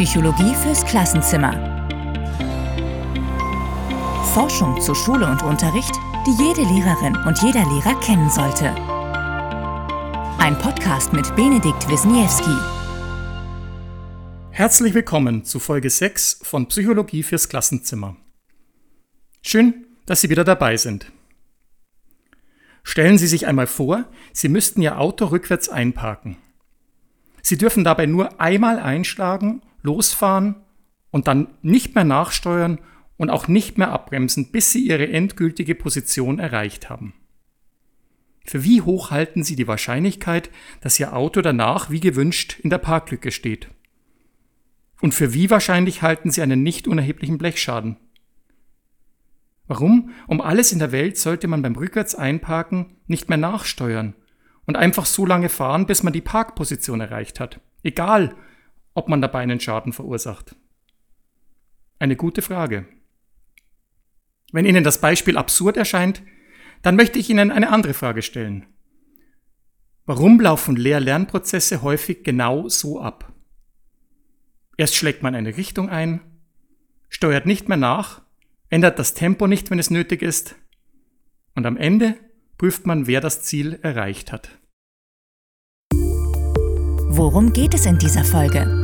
Psychologie fürs Klassenzimmer. Forschung zu Schule und Unterricht, die jede Lehrerin und jeder Lehrer kennen sollte. Ein Podcast mit Benedikt Wisniewski. Herzlich willkommen zu Folge 6 von Psychologie fürs Klassenzimmer. Schön, dass Sie wieder dabei sind. Stellen Sie sich einmal vor, Sie müssten Ihr Auto rückwärts einparken. Sie dürfen dabei nur einmal einschlagen, losfahren und dann nicht mehr nachsteuern und auch nicht mehr abbremsen, bis Sie Ihre endgültige Position erreicht haben. Für wie hoch halten Sie die Wahrscheinlichkeit, dass Ihr Auto danach wie gewünscht in der Parklücke steht? Und für wie wahrscheinlich halten Sie einen nicht unerheblichen Blechschaden? Warum um alles in der Welt sollte man beim Rückwärts einparken nicht mehr nachsteuern und einfach so lange fahren, bis man die Parkposition erreicht hat. Egal, ob man dabei einen Schaden verursacht. Eine gute Frage. Wenn Ihnen das Beispiel absurd erscheint, dann möchte ich Ihnen eine andere Frage stellen. Warum laufen Lehr-Lernprozesse häufig genau so ab? Erst schlägt man eine Richtung ein, steuert nicht mehr nach, ändert das Tempo nicht, wenn es nötig ist, und am Ende prüft man, wer das Ziel erreicht hat. Worum geht es in dieser Folge?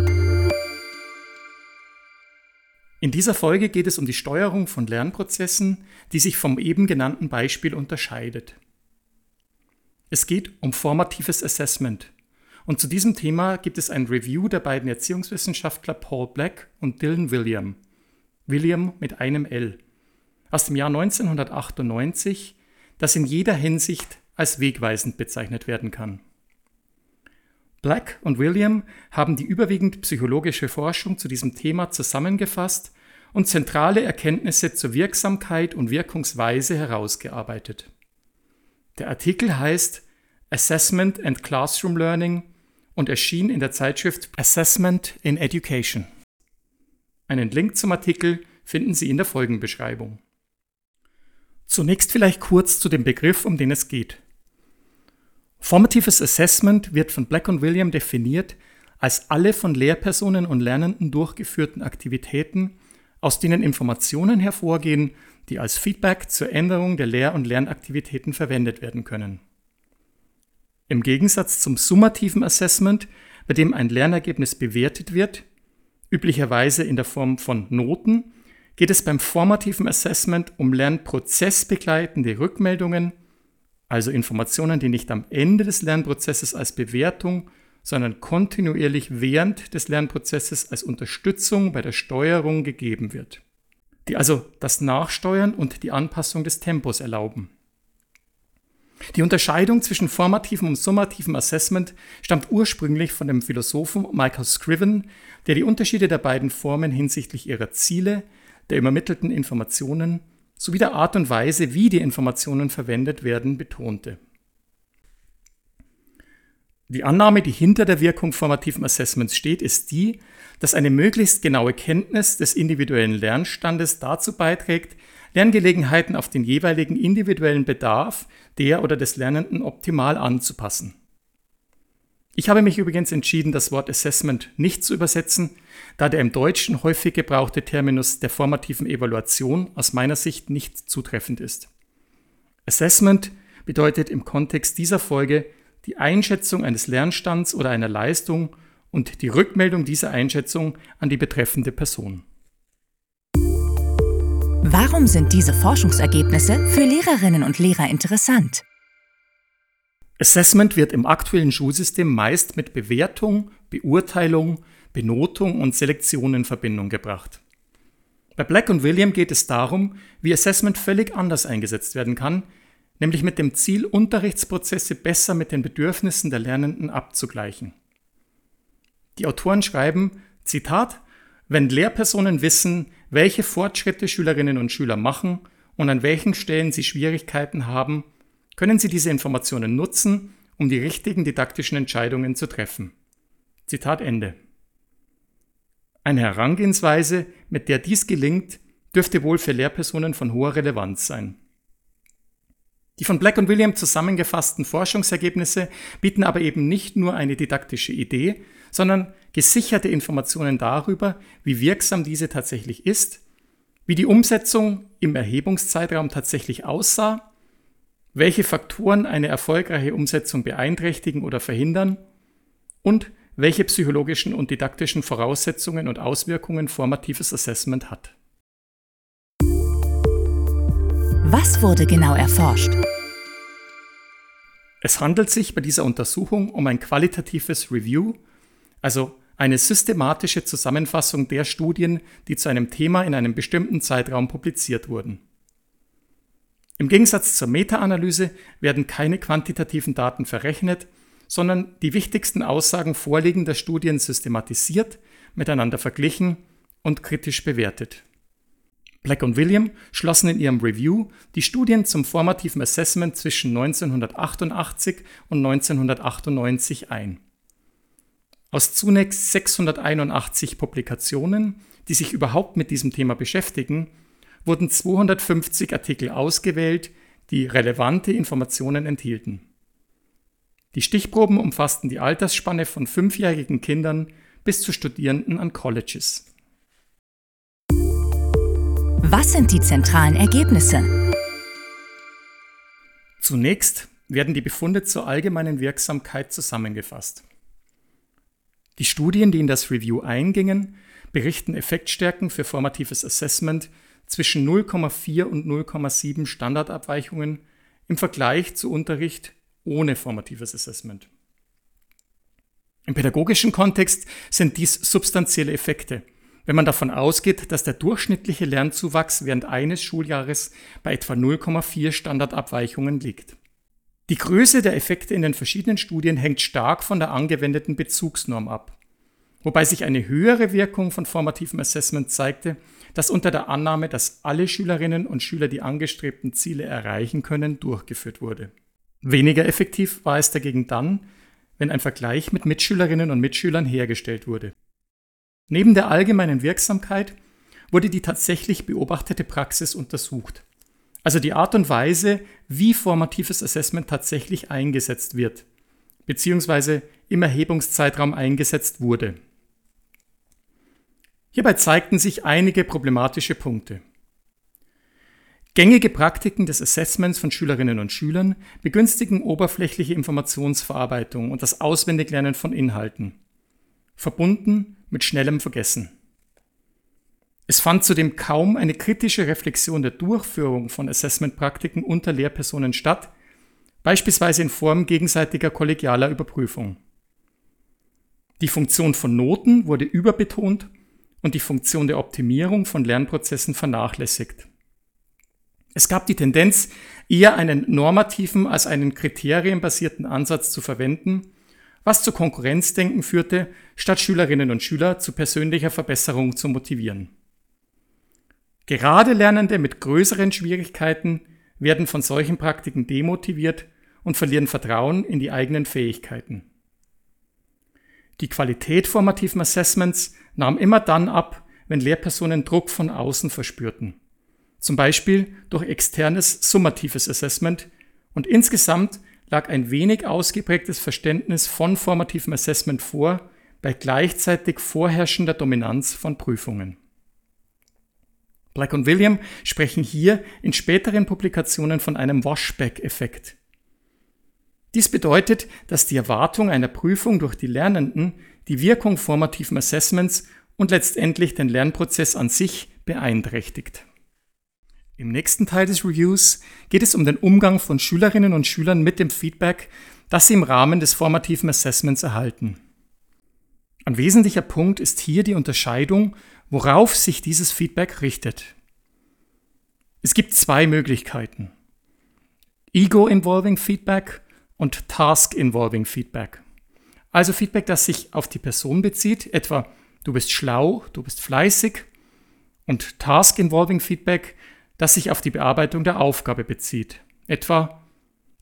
In dieser Folge geht es um die Steuerung von Lernprozessen, die sich vom eben genannten Beispiel unterscheidet. Es geht um formatives Assessment. Und zu diesem Thema gibt es ein Review der beiden Erziehungswissenschaftler Paul Black und Dylan William. William mit einem L. Aus dem Jahr 1998, das in jeder Hinsicht als wegweisend bezeichnet werden kann. Black und William haben die überwiegend psychologische Forschung zu diesem Thema zusammengefasst und zentrale Erkenntnisse zur Wirksamkeit und Wirkungsweise herausgearbeitet. Der Artikel heißt Assessment and Classroom Learning und erschien in der Zeitschrift Assessment in Education. Einen Link zum Artikel finden Sie in der Folgenbeschreibung. Zunächst vielleicht kurz zu dem Begriff, um den es geht. Formatives Assessment wird von Black und William definiert als alle von Lehrpersonen und Lernenden durchgeführten Aktivitäten, aus denen Informationen hervorgehen, die als Feedback zur Änderung der Lehr- und Lernaktivitäten verwendet werden können. Im Gegensatz zum summativen Assessment, bei dem ein Lernergebnis bewertet wird, üblicherweise in der Form von Noten, geht es beim formativen Assessment um lernprozessbegleitende Rückmeldungen, also Informationen, die nicht am Ende des Lernprozesses als Bewertung, sondern kontinuierlich während des Lernprozesses als Unterstützung bei der Steuerung gegeben wird, die also das Nachsteuern und die Anpassung des Tempos erlauben. Die Unterscheidung zwischen formativem und summativem Assessment stammt ursprünglich von dem Philosophen Michael Scriven, der die Unterschiede der beiden Formen hinsichtlich ihrer Ziele, der übermittelten Informationen sowie der Art und Weise, wie die Informationen verwendet werden, betonte. Die Annahme, die hinter der Wirkung formativen Assessments steht, ist die, dass eine möglichst genaue Kenntnis des individuellen Lernstandes dazu beiträgt, Lerngelegenheiten auf den jeweiligen individuellen Bedarf der oder des Lernenden optimal anzupassen. Ich habe mich übrigens entschieden, das Wort Assessment nicht zu übersetzen, da der im Deutschen häufig gebrauchte Terminus der formativen Evaluation aus meiner Sicht nicht zutreffend ist. Assessment bedeutet im Kontext dieser Folge die Einschätzung eines Lernstands oder einer Leistung und die Rückmeldung dieser Einschätzung an die betreffende Person. Warum sind diese Forschungsergebnisse für Lehrerinnen und Lehrer interessant? Assessment wird im aktuellen Schulsystem meist mit Bewertung, Beurteilung, Benotung und Selektion in Verbindung gebracht. Bei Black und William geht es darum, wie Assessment völlig anders eingesetzt werden kann, nämlich mit dem Ziel, Unterrichtsprozesse besser mit den Bedürfnissen der Lernenden abzugleichen. Die Autoren schreiben, Zitat, wenn Lehrpersonen wissen, welche Fortschritte Schülerinnen und Schüler machen und an welchen Stellen sie Schwierigkeiten haben, können Sie diese Informationen nutzen, um die richtigen didaktischen Entscheidungen zu treffen. Zitat Ende. Eine Herangehensweise, mit der dies gelingt, dürfte wohl für Lehrpersonen von hoher Relevanz sein. Die von Black und William zusammengefassten Forschungsergebnisse bieten aber eben nicht nur eine didaktische Idee, sondern gesicherte Informationen darüber, wie wirksam diese tatsächlich ist, wie die Umsetzung im Erhebungszeitraum tatsächlich aussah, welche Faktoren eine erfolgreiche Umsetzung beeinträchtigen oder verhindern und welche psychologischen und didaktischen Voraussetzungen und Auswirkungen formatives Assessment hat. Was wurde genau erforscht? Es handelt sich bei dieser Untersuchung um ein qualitatives Review, also eine systematische Zusammenfassung der Studien, die zu einem Thema in einem bestimmten Zeitraum publiziert wurden. Im Gegensatz zur Meta-Analyse werden keine quantitativen Daten verrechnet, sondern die wichtigsten Aussagen vorliegender Studien systematisiert, miteinander verglichen und kritisch bewertet. Black und William schlossen in ihrem Review die Studien zum formativen Assessment zwischen 1988 und 1998 ein. Aus zunächst 681 Publikationen, die sich überhaupt mit diesem Thema beschäftigen, wurden 250 Artikel ausgewählt, die relevante Informationen enthielten. Die Stichproben umfassten die Altersspanne von fünfjährigen Kindern bis zu Studierenden an Colleges. Was sind die zentralen Ergebnisse? Zunächst werden die Befunde zur allgemeinen Wirksamkeit zusammengefasst. Die Studien, die in das Review eingingen, berichten Effektstärken für formatives Assessment zwischen 0,4 und 0,7 Standardabweichungen im Vergleich zu Unterricht ohne formatives Assessment. Im pädagogischen Kontext sind dies substanzielle Effekte, wenn man davon ausgeht, dass der durchschnittliche Lernzuwachs während eines Schuljahres bei etwa 0,4 Standardabweichungen liegt. Die Größe der Effekte in den verschiedenen Studien hängt stark von der angewendeten Bezugsnorm ab, wobei sich eine höhere Wirkung von formativem Assessment zeigte, das unter der Annahme, dass alle Schülerinnen und Schüler die angestrebten Ziele erreichen können, durchgeführt wurde. Weniger effektiv war es dagegen dann, wenn ein Vergleich mit Mitschülerinnen und Mitschülern hergestellt wurde. Neben der allgemeinen Wirksamkeit wurde die tatsächlich beobachtete Praxis untersucht. Also die Art und Weise, wie formatives Assessment tatsächlich eingesetzt wird, beziehungsweise im Erhebungszeitraum eingesetzt wurde. Hierbei zeigten sich einige problematische Punkte. Gängige Praktiken des Assessments von Schülerinnen und Schülern begünstigen oberflächliche Informationsverarbeitung und das Auswendiglernen von Inhalten, verbunden mit schnellem Vergessen. Es fand zudem kaum eine kritische Reflexion der Durchführung von Assessmentpraktiken unter Lehrpersonen statt, beispielsweise in Form gegenseitiger kollegialer Überprüfung. Die Funktion von Noten wurde überbetont und die Funktion der Optimierung von Lernprozessen vernachlässigt. Es gab die Tendenz, eher einen normativen als einen kriterienbasierten Ansatz zu verwenden, was zu Konkurrenzdenken führte, statt Schülerinnen und Schüler zu persönlicher Verbesserung zu motivieren. Gerade Lernende mit größeren Schwierigkeiten werden von solchen Praktiken demotiviert und verlieren Vertrauen in die eigenen Fähigkeiten. Die Qualität formativen Assessments nahm immer dann ab, wenn Lehrpersonen Druck von außen verspürten zum Beispiel durch externes summatives Assessment und insgesamt lag ein wenig ausgeprägtes Verständnis von formativem Assessment vor, bei gleichzeitig vorherrschender Dominanz von Prüfungen. Black und William sprechen hier in späteren Publikationen von einem Washback-Effekt. Dies bedeutet, dass die Erwartung einer Prüfung durch die Lernenden die Wirkung formativen Assessments und letztendlich den Lernprozess an sich beeinträchtigt. Im nächsten Teil des Reviews geht es um den Umgang von Schülerinnen und Schülern mit dem Feedback, das sie im Rahmen des formativen Assessments erhalten. Ein wesentlicher Punkt ist hier die Unterscheidung, worauf sich dieses Feedback richtet. Es gibt zwei Möglichkeiten. Ego-involving Feedback und Task-involving Feedback. Also Feedback, das sich auf die Person bezieht, etwa du bist schlau, du bist fleißig. Und Task-involving Feedback, das sich auf die Bearbeitung der Aufgabe bezieht. Etwa,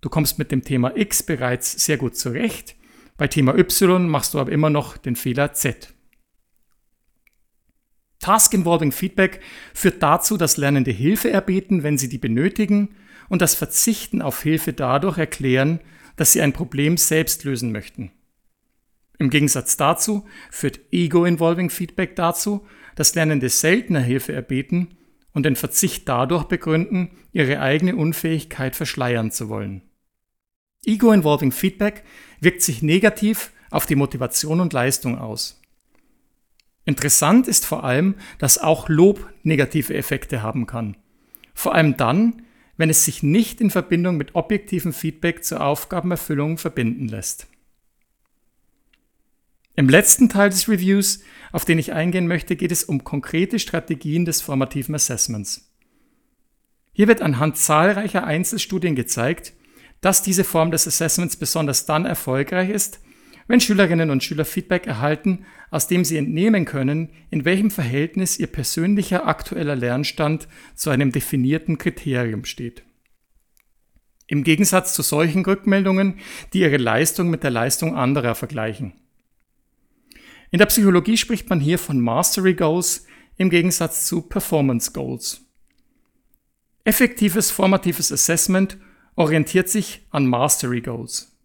du kommst mit dem Thema X bereits sehr gut zurecht, bei Thema Y machst du aber immer noch den Fehler Z. Task Involving Feedback führt dazu, dass Lernende Hilfe erbeten, wenn sie die benötigen und das Verzichten auf Hilfe dadurch erklären, dass sie ein Problem selbst lösen möchten. Im Gegensatz dazu führt Ego-Involving Feedback dazu, dass Lernende seltener Hilfe erbeten und den Verzicht dadurch begründen, ihre eigene Unfähigkeit verschleiern zu wollen. Ego-Involving Feedback wirkt sich negativ auf die Motivation und Leistung aus. Interessant ist vor allem, dass auch Lob negative Effekte haben kann. Vor allem dann, wenn es sich nicht in Verbindung mit objektivem Feedback zur Aufgabenerfüllung verbinden lässt. Im letzten Teil des Reviews, auf den ich eingehen möchte, geht es um konkrete Strategien des formativen Assessments. Hier wird anhand zahlreicher Einzelstudien gezeigt, dass diese Form des Assessments besonders dann erfolgreich ist, wenn Schülerinnen und Schüler Feedback erhalten, aus dem sie entnehmen können, in welchem Verhältnis ihr persönlicher aktueller Lernstand zu einem definierten Kriterium steht. Im Gegensatz zu solchen Rückmeldungen, die ihre Leistung mit der Leistung anderer vergleichen. In der Psychologie spricht man hier von Mastery Goals im Gegensatz zu Performance Goals. Effektives formatives Assessment orientiert sich an Mastery Goals.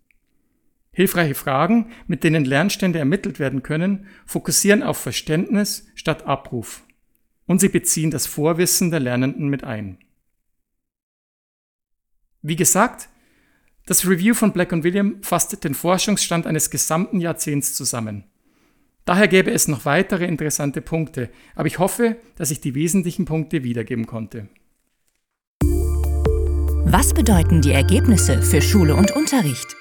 Hilfreiche Fragen, mit denen Lernstände ermittelt werden können, fokussieren auf Verständnis statt Abruf. Und sie beziehen das Vorwissen der Lernenden mit ein. Wie gesagt, das Review von Black und William fasst den Forschungsstand eines gesamten Jahrzehnts zusammen. Daher gäbe es noch weitere interessante Punkte, aber ich hoffe, dass ich die wesentlichen Punkte wiedergeben konnte. Was bedeuten die Ergebnisse für Schule und Unterricht?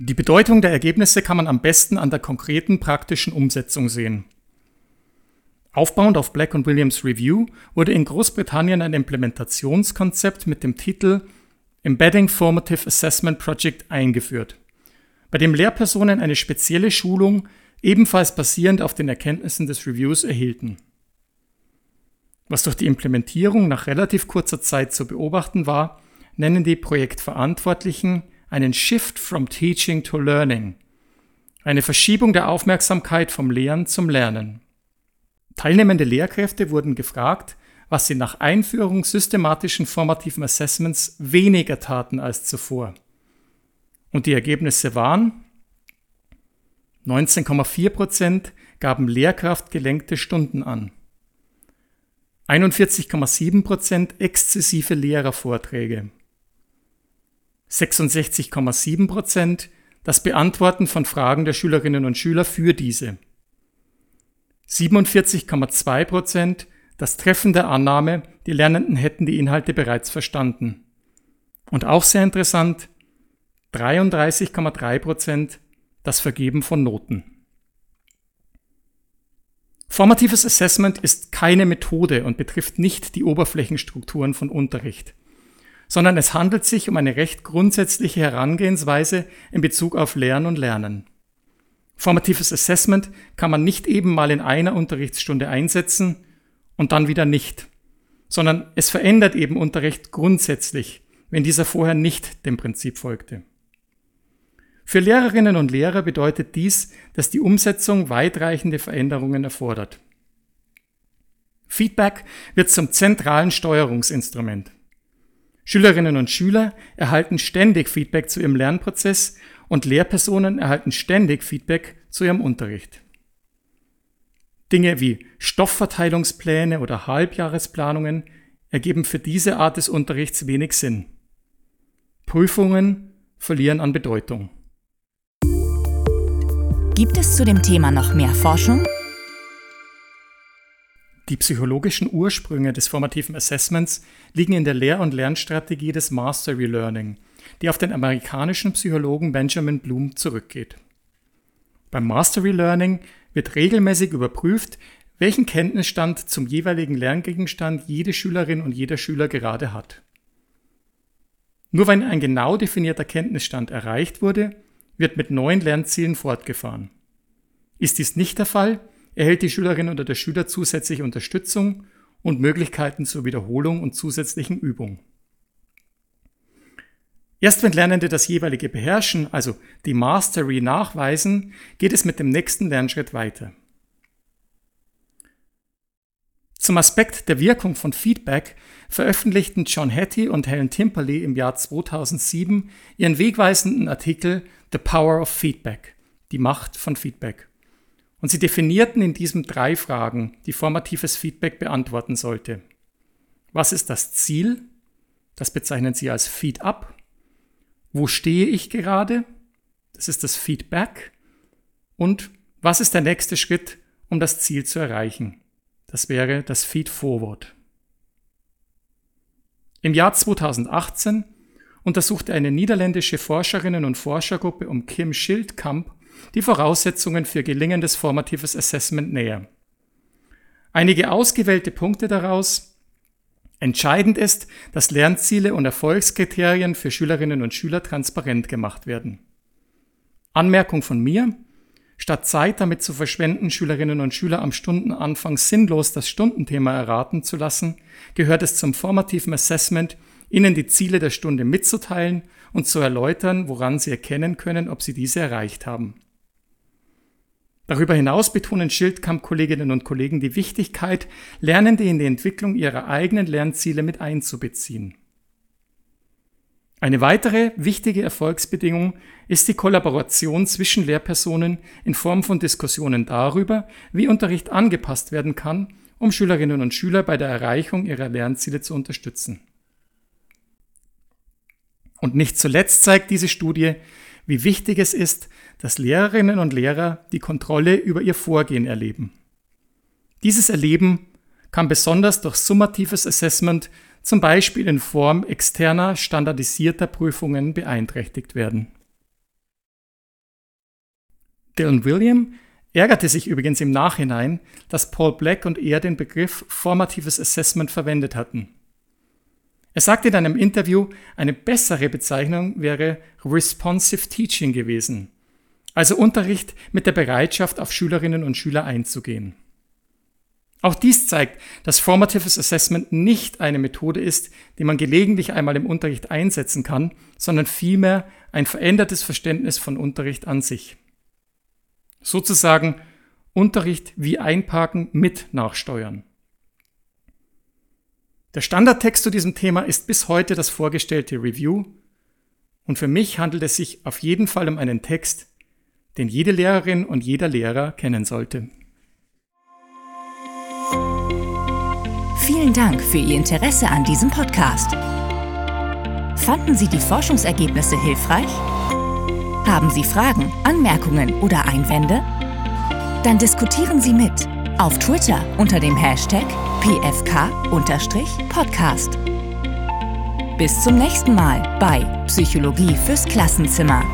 Die Bedeutung der Ergebnisse kann man am besten an der konkreten praktischen Umsetzung sehen. Aufbauend auf Black und Williams Review wurde in Großbritannien ein Implementationskonzept mit dem Titel Embedding Formative Assessment Project eingeführt, bei dem Lehrpersonen eine spezielle Schulung ebenfalls basierend auf den Erkenntnissen des Reviews erhielten. Was durch die Implementierung nach relativ kurzer Zeit zu beobachten war, nennen die Projektverantwortlichen einen Shift from Teaching to Learning, eine Verschiebung der Aufmerksamkeit vom Lehren zum Lernen. Teilnehmende Lehrkräfte wurden gefragt, was sie nach Einführung systematischen formativen Assessments weniger taten als zuvor. Und die Ergebnisse waren, 19,4 Prozent gaben lehrkraftgelenkte Stunden an. 41,7 Prozent exzessive Lehrervorträge. 66,7 Prozent das Beantworten von Fragen der Schülerinnen und Schüler für diese. 47,2 Prozent das Treffen der Annahme, die Lernenden hätten die Inhalte bereits verstanden. Und auch sehr interessant, 33,3 Prozent das Vergeben von Noten. Formatives Assessment ist keine Methode und betrifft nicht die Oberflächenstrukturen von Unterricht, sondern es handelt sich um eine recht grundsätzliche Herangehensweise in Bezug auf Lernen und Lernen. Formatives Assessment kann man nicht eben mal in einer Unterrichtsstunde einsetzen und dann wieder nicht, sondern es verändert eben Unterricht grundsätzlich, wenn dieser vorher nicht dem Prinzip folgte. Für Lehrerinnen und Lehrer bedeutet dies, dass die Umsetzung weitreichende Veränderungen erfordert. Feedback wird zum zentralen Steuerungsinstrument. Schülerinnen und Schüler erhalten ständig Feedback zu ihrem Lernprozess und Lehrpersonen erhalten ständig Feedback zu ihrem Unterricht. Dinge wie Stoffverteilungspläne oder Halbjahresplanungen ergeben für diese Art des Unterrichts wenig Sinn. Prüfungen verlieren an Bedeutung. Gibt es zu dem Thema noch mehr Forschung? Die psychologischen Ursprünge des formativen Assessments liegen in der Lehr- und Lernstrategie des Mastery Learning, die auf den amerikanischen Psychologen Benjamin Bloom zurückgeht. Beim Mastery Learning wird regelmäßig überprüft, welchen Kenntnisstand zum jeweiligen Lerngegenstand jede Schülerin und jeder Schüler gerade hat. Nur wenn ein genau definierter Kenntnisstand erreicht wurde, wird mit neuen Lernzielen fortgefahren. Ist dies nicht der Fall, erhält die Schülerin oder der Schüler zusätzliche Unterstützung und Möglichkeiten zur Wiederholung und zusätzlichen Übung. Erst wenn Lernende das jeweilige beherrschen, also die Mastery nachweisen, geht es mit dem nächsten Lernschritt weiter. Zum Aspekt der Wirkung von Feedback veröffentlichten John Hattie und Helen Timperley im Jahr 2007 ihren wegweisenden Artikel The Power of Feedback, die Macht von Feedback. Und sie definierten in diesem drei Fragen, die formatives Feedback beantworten sollte. Was ist das Ziel? Das bezeichnen sie als Feed-up. Wo stehe ich gerade? Das ist das Feedback. Und was ist der nächste Schritt, um das Ziel zu erreichen? Das wäre das Feed-Forward. Im Jahr 2018 untersuchte eine niederländische Forscherinnen- und Forschergruppe um Kim Schildkamp die Voraussetzungen für gelingendes formatives Assessment näher. Einige ausgewählte Punkte daraus. Entscheidend ist, dass Lernziele und Erfolgskriterien für Schülerinnen und Schüler transparent gemacht werden. Anmerkung von mir. Statt Zeit damit zu verschwenden, Schülerinnen und Schüler am Stundenanfang sinnlos das Stundenthema erraten zu lassen, gehört es zum formativen Assessment, ihnen die Ziele der Stunde mitzuteilen und zu erläutern, woran sie erkennen können, ob sie diese erreicht haben. Darüber hinaus betonen Schildkamp-Kolleginnen und Kollegen die Wichtigkeit, Lernende in die Entwicklung ihrer eigenen Lernziele mit einzubeziehen. Eine weitere wichtige Erfolgsbedingung ist die Kollaboration zwischen Lehrpersonen in Form von Diskussionen darüber, wie Unterricht angepasst werden kann, um Schülerinnen und Schüler bei der Erreichung ihrer Lernziele zu unterstützen. Und nicht zuletzt zeigt diese Studie, wie wichtig es ist, dass Lehrerinnen und Lehrer die Kontrolle über ihr Vorgehen erleben. Dieses Erleben kann besonders durch summatives Assessment, zum Beispiel in Form externer standardisierter Prüfungen, beeinträchtigt werden. Dylan William ärgerte sich übrigens im Nachhinein, dass Paul Black und er den Begriff formatives Assessment verwendet hatten. Er sagte in einem Interview, eine bessere Bezeichnung wäre Responsive Teaching gewesen, also Unterricht mit der Bereitschaft, auf Schülerinnen und Schüler einzugehen. Auch dies zeigt, dass Formatives Assessment nicht eine Methode ist, die man gelegentlich einmal im Unterricht einsetzen kann, sondern vielmehr ein verändertes Verständnis von Unterricht an sich. Sozusagen Unterricht wie einparken mit nachsteuern. Der Standardtext zu diesem Thema ist bis heute das vorgestellte Review und für mich handelt es sich auf jeden Fall um einen Text, den jede Lehrerin und jeder Lehrer kennen sollte. Vielen Dank für Ihr Interesse an diesem Podcast. Fanden Sie die Forschungsergebnisse hilfreich? Haben Sie Fragen, Anmerkungen oder Einwände? Dann diskutieren Sie mit auf Twitter unter dem Hashtag pfk-podcast. Bis zum nächsten Mal bei Psychologie fürs Klassenzimmer.